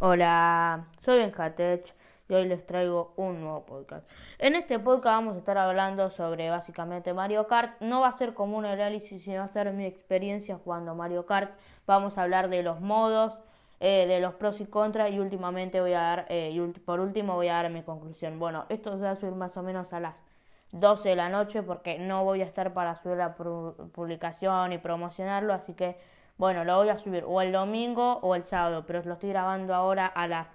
Hola, soy Benjatech y hoy les traigo un nuevo podcast. En este podcast vamos a estar hablando sobre básicamente Mario Kart. No va a ser como un análisis, sino va a ser mi experiencia jugando Mario Kart. Vamos a hablar de los modos, eh, de los pros y contras y últimamente voy a dar, eh, y por último voy a dar mi conclusión. Bueno, esto se va a subir más o menos a las 12 de la noche porque no voy a estar para subir la publicación y promocionarlo, así que bueno, lo voy a subir o el domingo o el sábado, pero lo estoy grabando ahora a las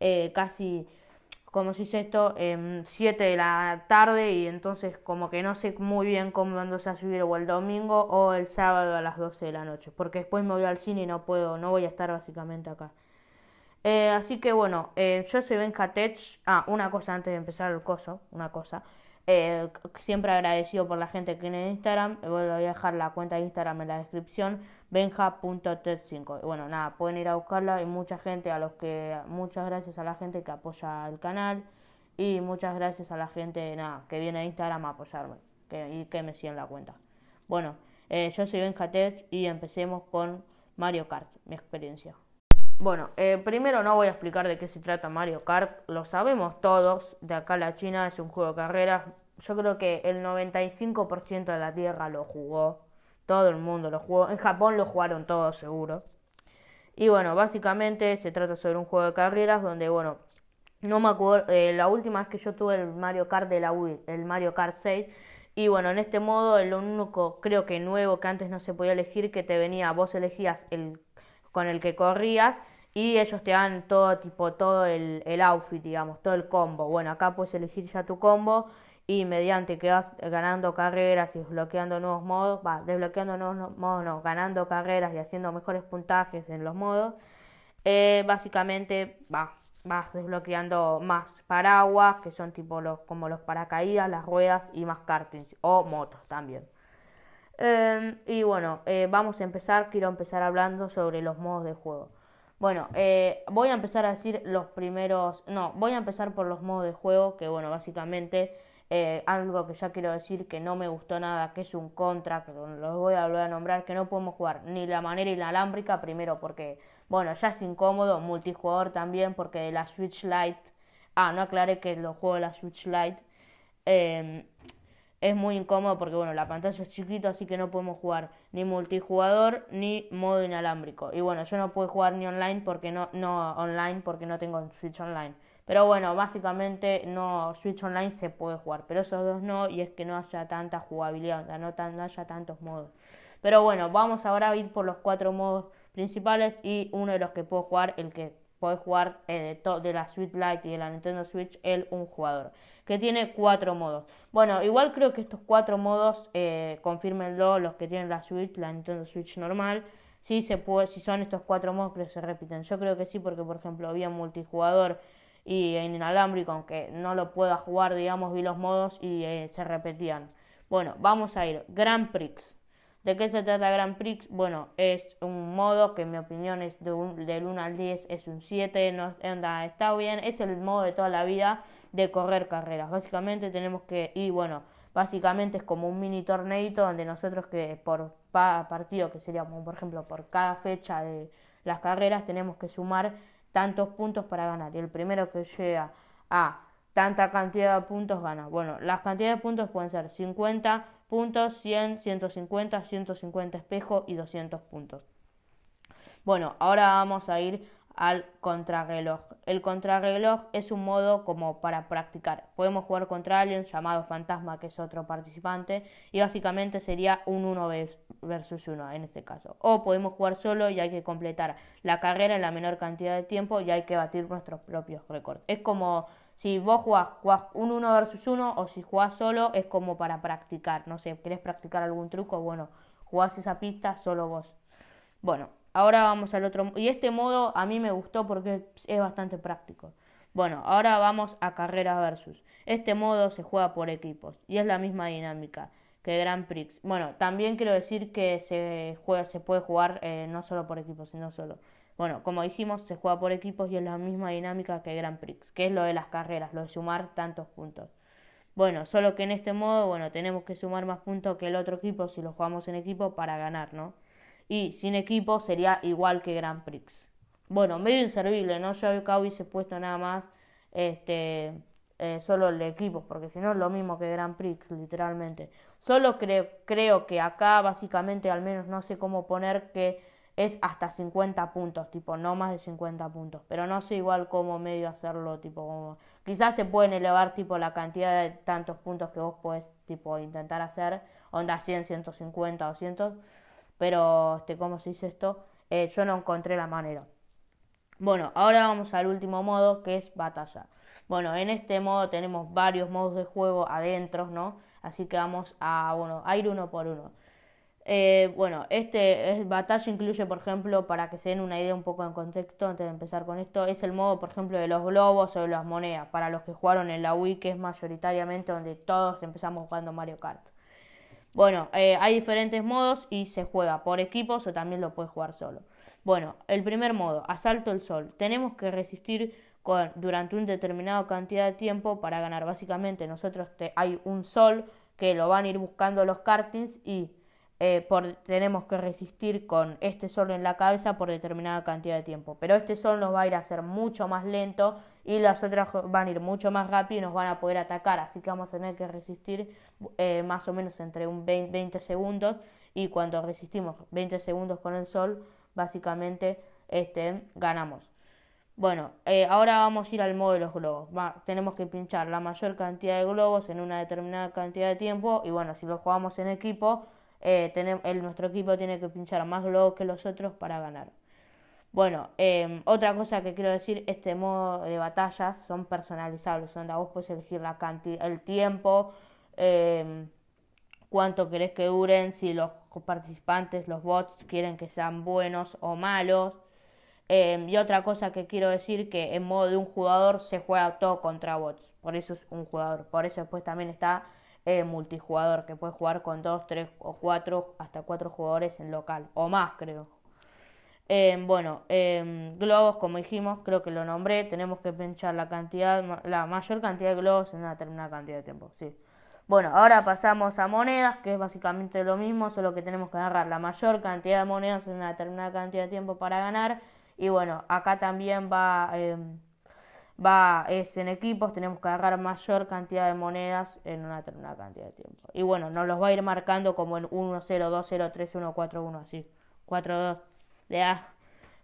eh, casi, como si dice esto, eh, 7 de la tarde y entonces como que no sé muy bien cómo cuándo se a subir o el domingo o el sábado a las 12 de la noche, porque después me voy al cine y no puedo, no voy a estar básicamente acá. Eh, así que bueno, eh, yo soy Ben Ah, una cosa antes de empezar el coso, una cosa. Eh, siempre agradecido por la que tiene Instagram. Voy a dejar la cuenta de Instagram en la descripción. Benja.ted5. Bueno, nada, pueden ir a buscarla y mucha gente a los que muchas gracias a la gente que apoya el canal y muchas gracias a la gente nada, que viene a Instagram a apoyarme que, y que me sigan la cuenta. Bueno, eh, yo soy Benja y empecemos con Mario Kart, mi experiencia. Bueno, eh, primero no voy a explicar de qué se trata Mario Kart, lo sabemos todos, de acá a la China es un juego de carreras, yo creo que el 95% de la Tierra lo jugó, todo el mundo lo jugó, en Japón lo jugaron todos seguro. Y bueno, básicamente se trata sobre un juego de carreras donde, bueno, no me acuerdo, eh, la última vez que yo tuve el Mario Kart de la Wii, el Mario Kart 6, y bueno, en este modo, el único creo que nuevo que antes no se podía elegir, que te venía, vos elegías el con el que corrías y ellos te dan todo tipo, todo el, el outfit, digamos, todo el combo. Bueno, acá puedes elegir ya tu combo y mediante que vas ganando carreras y desbloqueando nuevos modos, va, desbloqueando nuevos modos, no, ganando carreras y haciendo mejores puntajes en los modos, eh, básicamente va, vas desbloqueando más paraguas, que son tipo los, como los paracaídas, las ruedas y más kartings, o motos también. Em, y bueno, eh, vamos a empezar, quiero empezar hablando sobre los modos de juego. Bueno, eh, voy a empezar a decir los primeros, no, voy a empezar por los modos de juego, que bueno, básicamente eh, algo que ya quiero decir que no me gustó nada, que es un contra, que los voy a volver a nombrar, que no podemos jugar ni la manera inalámbrica, primero porque, bueno, ya es incómodo, multijugador también, porque de la Switch Lite, ah, no aclaré que los juegos de la Switch Lite, eh, es muy incómodo porque bueno, la pantalla es chiquita, así que no podemos jugar ni multijugador ni modo inalámbrico. Y bueno, yo no puedo jugar ni online porque no, no online porque no tengo Switch Online. Pero bueno, básicamente no Switch Online se puede jugar, pero esos dos no, y es que no haya tanta jugabilidad, no, tan, no haya tantos modos. Pero bueno, vamos ahora a ir por los cuatro modos principales y uno de los que puedo jugar, el que puede jugar eh, de, de, la Switch Lite y de la Nintendo Switch el un jugador que tiene cuatro modos. Bueno igual creo que estos cuatro modos eh, confirmenlo los que tienen la Switch la Nintendo Switch normal si se puede si son estos cuatro modos que se repiten. Yo creo que sí porque por ejemplo había multijugador y en inalámbrico aunque no lo pueda jugar digamos vi los modos y eh, se repetían. Bueno vamos a ir. Grand Prix ¿De qué se trata Grand Prix? Bueno, es un modo que en mi opinión es de un, del 1 al 10 es un 7, no, está bien, es el modo de toda la vida de correr carreras. Básicamente tenemos que, y bueno, básicamente es como un mini torneito donde nosotros que por partido, que sería por ejemplo por cada fecha de las carreras, tenemos que sumar tantos puntos para ganar. Y el primero que llega a tanta cantidad de puntos gana. Bueno, las cantidades de puntos pueden ser 50 puntos, 100, 150, 150 espejos y 200 puntos. Bueno, ahora vamos a ir al contrarreloj. El contrarreloj es un modo como para practicar. Podemos jugar contra alguien llamado Fantasma, que es otro participante, y básicamente sería un 1 versus 1 en este caso. O podemos jugar solo y hay que completar la carrera en la menor cantidad de tiempo y hay que batir nuestros propios récords. Es como si vos jugás, jugás un 1 versus 1 o si jugás solo es como para practicar. No sé, ¿querés practicar algún truco? Bueno, jugás esa pista solo vos. Bueno, ahora vamos al otro. Y este modo a mí me gustó porque es bastante práctico. Bueno, ahora vamos a carrera versus. Este modo se juega por equipos y es la misma dinámica que Grand Prix. Bueno, también quiero decir que se, juega, se puede jugar eh, no solo por equipos, sino solo. Bueno, como dijimos, se juega por equipos y es la misma dinámica que Grand Prix, que es lo de las carreras, lo de sumar tantos puntos. Bueno, solo que en este modo, bueno, tenemos que sumar más puntos que el otro equipo si lo jugamos en equipo para ganar, ¿no? Y sin equipo sería igual que Grand Prix. bueno, medio inservible, ¿no? Yo acá hubiese puesto nada más este, eh, solo el equipo, porque si no es lo mismo que Grand Prix, literalmente. Solo creo que acá básicamente, al menos no sé cómo poner que es hasta 50 puntos, tipo, no más de 50 puntos. Pero no sé igual cómo medio hacerlo, tipo, como... Quizás se pueden elevar, tipo, la cantidad de tantos puntos que vos podés, tipo, intentar hacer, onda 100, 150, 200. Pero, este, ¿cómo se dice esto? Eh, yo no encontré la manera. Bueno, ahora vamos al último modo, que es batalla. Bueno, en este modo tenemos varios modos de juego adentro, ¿no? Así que vamos a, bueno, a ir uno por uno. Eh, bueno, este es, batalla incluye, por ejemplo, para que se den una idea un poco en contexto antes de empezar con esto, es el modo, por ejemplo, de los globos o de las monedas, para los que jugaron en la Wii, que es mayoritariamente donde todos empezamos jugando Mario Kart. Bueno, eh, hay diferentes modos y se juega por equipos o también lo puedes jugar solo. Bueno, el primer modo, asalto el sol. Tenemos que resistir durante una determinada cantidad de tiempo para ganar. Básicamente nosotros hay un sol que lo van a ir buscando los kartings y eh, tenemos que resistir con este sol en la cabeza por determinada cantidad de tiempo. Pero este sol nos va a ir a hacer mucho más lento y las otras van a ir mucho más rápido y nos van a poder atacar. Así que vamos a tener que resistir eh, más o menos entre un 20, segundos y cuando resistimos 20 segundos con el sol, básicamente este, ganamos. Bueno, eh, ahora vamos a ir al modo de los globos. tenemos que pinchar la mayor cantidad de globos en una determinada cantidad de tiempo y bueno, si lo jugamos en equipo eh, tenemos, el, nuestro equipo tiene que pinchar más globos que los otros para ganar. Bueno, em, otra cosa que quiero decir, este modo de batallas son personalizables, donde vos puedes elegir la cantidad, el tiempo, em, cuánto querés que duren, si los participantes, los bots quieren que sean buenos o malos. Em, y otra cosa que quiero decir que en modo de un jugador se juega todo contra bots, por eso es un jugador, por eso después también está eh, multijugador, que puede jugar con 2, 3 o 4, hasta 4 jugadores en local, o más creo. Eh, bueno, eh, globos, como dijimos, creo que lo nombré, tenemos que pinchar la cantidad, la mayor cantidad de globos en una determinada cantidad de tiempo, sí. Bueno, ahora pasamos a monedas, que es básicamente lo mismo, solo que tenemos que agarrar la mayor cantidad de monedas en una determinada cantidad de tiempo para ganar. Y bueno, acá también va va es en equipos, tenemos que agarrar mayor cantidad de monedas en una determinada cantidad de tiempo. Y bueno, nos los va a ir marcando como en 1, 0, 2, 0, 3, 1, 4, 1, así. 4, 2. De A.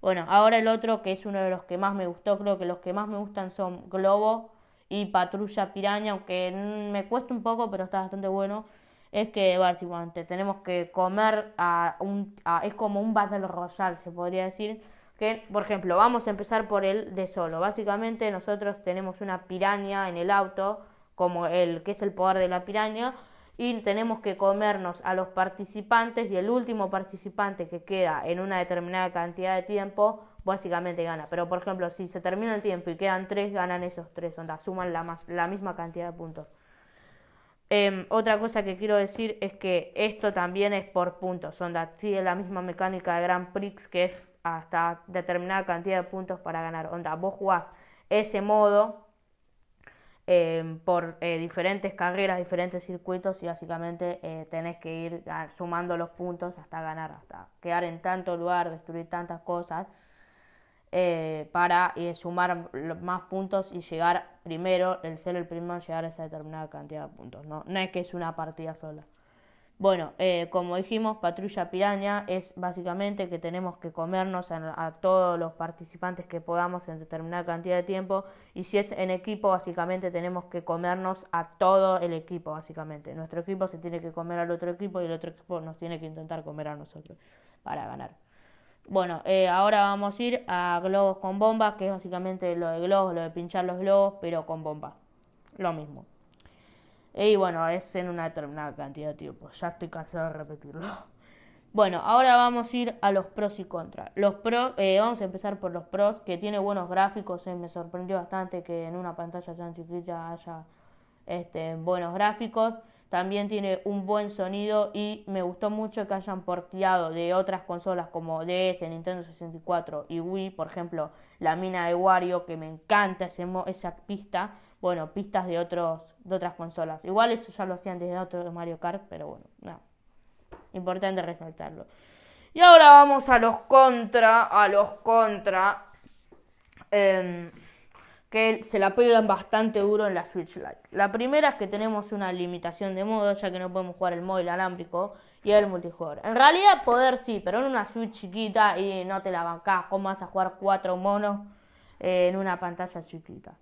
Bueno, ahora el otro que es uno de los que más me gustó, creo que los que más me gustan son Globo y Patrulla Piraña, aunque me cuesta un poco, pero está bastante bueno. Es que básicamente tenemos que comer a un. A, es como un Battle Royale, se podría decir que, por ejemplo, vamos a empezar por el de solo. Básicamente nosotros tenemos una piraña en el auto, como el que es el poder de la piraña, y tenemos que comernos a los participantes y el último participante que queda en una determinada cantidad de tiempo, básicamente gana. Pero, por ejemplo, si se termina el tiempo y quedan tres, ganan esos tres, onda, suman la, la misma cantidad de puntos. Em, otra cosa que quiero decir es que esto también es por puntos, onda, sigue la misma mecánica de Grand Prix que es hasta determinada cantidad de puntos para ganar. Onda, vos jugás ese modo em, por eh, diferentes carreras, diferentes circuitos y básicamente eh, tenés que ir sumando los puntos hasta ganar, hasta quedar en tanto lugar, destruir tantas cosas eh, para sumar más puntos y llegar primero, el ser el primero, llegar a esa determinada cantidad de puntos. No, no es que es una partida sola. Bueno, eh, como dijimos, patrulla piraña es básicamente que tenemos que comernos a, todos los participantes que podamos en determinada cantidad de tiempo y si es en equipo, básicamente tenemos que comernos a todo el equipo, básicamente. Nuestro equipo se tiene que comer al otro equipo y el otro equipo nos tiene que intentar comer a nosotros para ganar. Bueno, eh, ahora vamos a ir a globos con bombas, que es básicamente lo de globos, lo de pinchar los globos, pero con bomba. Lo mismo. Y bueno, es en una determinada cantidad de tiempo. Ya estoy cansado de repetirlo. Bueno, ahora vamos a ir a los pros y contras. Los pros, eh, vamos a empezar por los pros, que tiene buenos gráficos. Eh, me sorprendió bastante que en una pantalla tan chiquita haya este, buenos gráficos. También tiene un buen sonido y me gustó mucho que hayan porteado de otras consolas como DS, Nintendo 64 y Wii, por ejemplo, la mina de Wario, que me encanta ese, esa pista. Bueno, pistas de otros de otras consolas. Igual eso ya lo hacían desde otro Mario Kart, pero bueno, no. Importante resaltarlo. Y ahora vamos a los contra, a los contra. em, que se la pegan bastante duro en la Switch Lite. La primera es que tenemos una limitación de modo, ya que no podemos jugar el móvil alámbrico y el multijugador. En realidad poder sí, pero en una Switch chiquita y no te la bancás, ¿cómo vas a jugar cuatro monos eh, en una pantalla chiquita?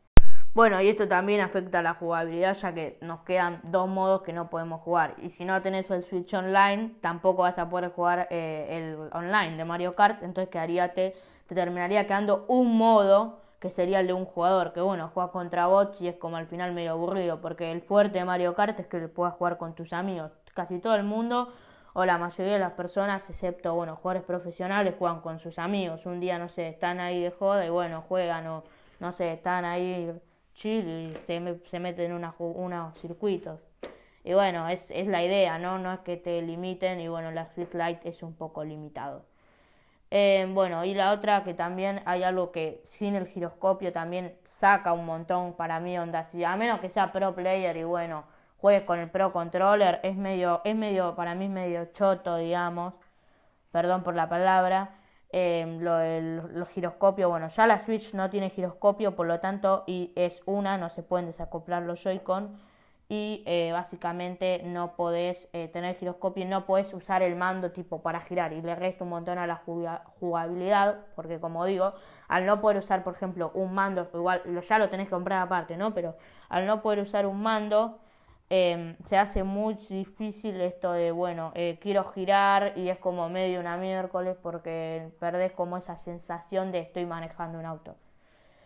Bueno, y esto también afecta a la jugabilidad, ya que nos quedan dos modos que no podemos jugar. Y si no tenés el Switch Online, tampoco vas a poder jugar eh, el online de Mario Kart, entonces quedaría te, te terminaría quedando un modo que sería el de un jugador, que bueno, juega contra bots y es como al final medio aburrido, porque el fuerte de Mario Kart es que puedas jugar con tus amigos. Casi todo el mundo, o la mayoría de las personas, excepto, bueno, jugadores profesionales, juegan con sus amigos. Un día, no sé, están ahí de joda y bueno, juegan, o no sé, están ahí chill y se, se meten en una, unos circuitos. Y bueno, es, es la idea, ¿no? No es que te limiten y bueno, la Street Light es un poco limitado. Eh, bueno, y la otra que también hay algo que sin el giroscopio también saca un montón para mí onda. Si a menos que sea pro player y bueno, juegues con el pro controller, es medio, es medio, para mí es medio choto, digamos. Perdón por la palabra. Eh, lo, el, giroscopio, bueno, ya la Switch no tiene giroscopio, por lo tanto, y es una, no se pueden desacoplar los Joy-Con y eh, básicamente no podés eh, tener giroscopio no podés usar el mando tipo para girar y le resta un montón a la jugabilidad porque como digo al no poder usar por ejemplo un mando igual ya lo tenés que comprar aparte no pero al no poder usar un mando em, se hace muy difícil esto de bueno eh, quiero girar y es como medio una miércoles porque perdés como esa sensación de estoy manejando un auto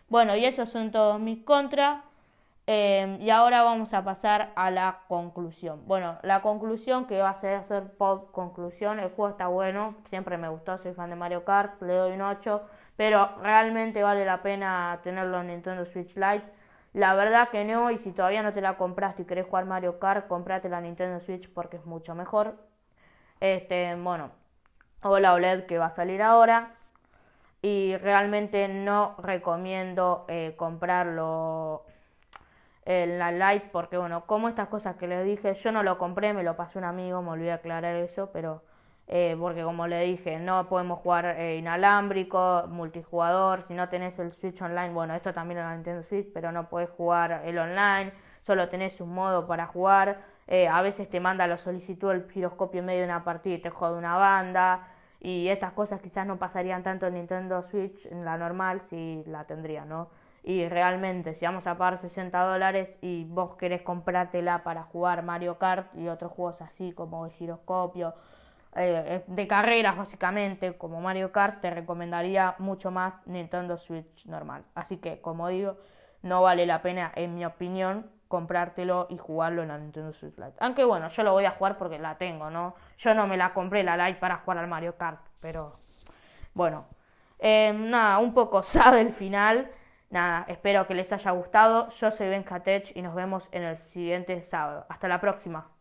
bueno y esos son todos mis contras Em, y ahora vamos a pasar a la conclusión. Bueno, la conclusión que va a ser hacer pop conclusión. El juego está bueno, siempre me gustó, soy fan de Mario Kart, le doy un 8, pero realmente vale la pena tenerlo en Nintendo Switch Lite. La verdad que no, y si todavía no te la compraste y querés jugar Mario Kart, comprate la Nintendo Switch porque es mucho mejor. Este, bueno, o la OLED que va a salir ahora. Y realmente no recomiendo eh, comprarlo la Lite, porque bueno, como estas cosas que les dije, yo no lo compré, me lo pasó un amigo, me olvidé aclarar eso, pero eh, porque como le dije, no podemos jugar eh, inalámbrico, multijugador, si no tenés el Switch Online, bueno, esto también en la Nintendo Switch, pero no puedes jugar el online, solo tenés un modo para jugar, eh, a veces te manda la solicitud el giroscopio en medio de una partida y te jode una banda, y estas cosas quizás no pasarían tanto en Nintendo Switch, en la normal, si la tendría, ¿no? y realmente si vamos a pagar 60 dólares y vos querés comprártela para jugar Mario Kart y otros juegos así como el giroscopio, eh, de carreras básicamente como Mario Kart, te recomendaría mucho más Nintendo Switch normal. Así que como digo, no vale la pena en mi opinión comprártelo y jugarlo en la Nintendo Switch Lite. Aunque bueno, yo lo voy a jugar porque la tengo, ¿no? Yo no me la compré la Lite para jugar al Mario Kart, pero bueno. Eh, nada, un poco sabe el final. Nada, espero que les haya gustado. Yo soy Ben Katech y nos vemos en el siguiente sábado. Hasta la próxima.